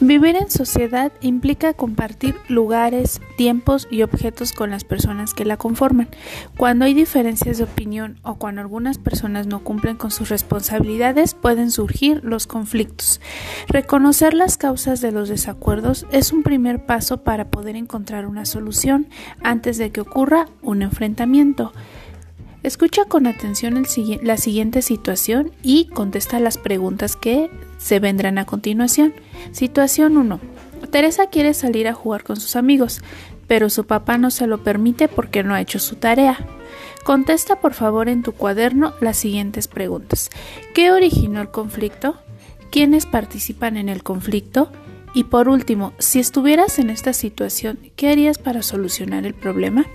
Vivir en sociedad implica compartir lugares, tiempos y objetos con las personas que la conforman. Cuando hay diferencias de opinión o cuando algunas personas no cumplen con sus responsabilidades pueden surgir los conflictos. Reconocer las causas de los desacuerdos es un primer paso para poder encontrar una solución antes de que ocurra un enfrentamiento. Escucha con atención la siguiente situación y contesta las preguntas que se vendrán a continuación. Situación 1. Teresa quiere salir a jugar con sus amigos, pero su papá no se lo permite porque no ha hecho su tarea. Contesta por favor en tu cuaderno las siguientes preguntas. ¿Qué originó el conflicto? ¿Quiénes participan en el conflicto? Y por último, si estuvieras en esta situación, ¿qué harías para solucionar el problema?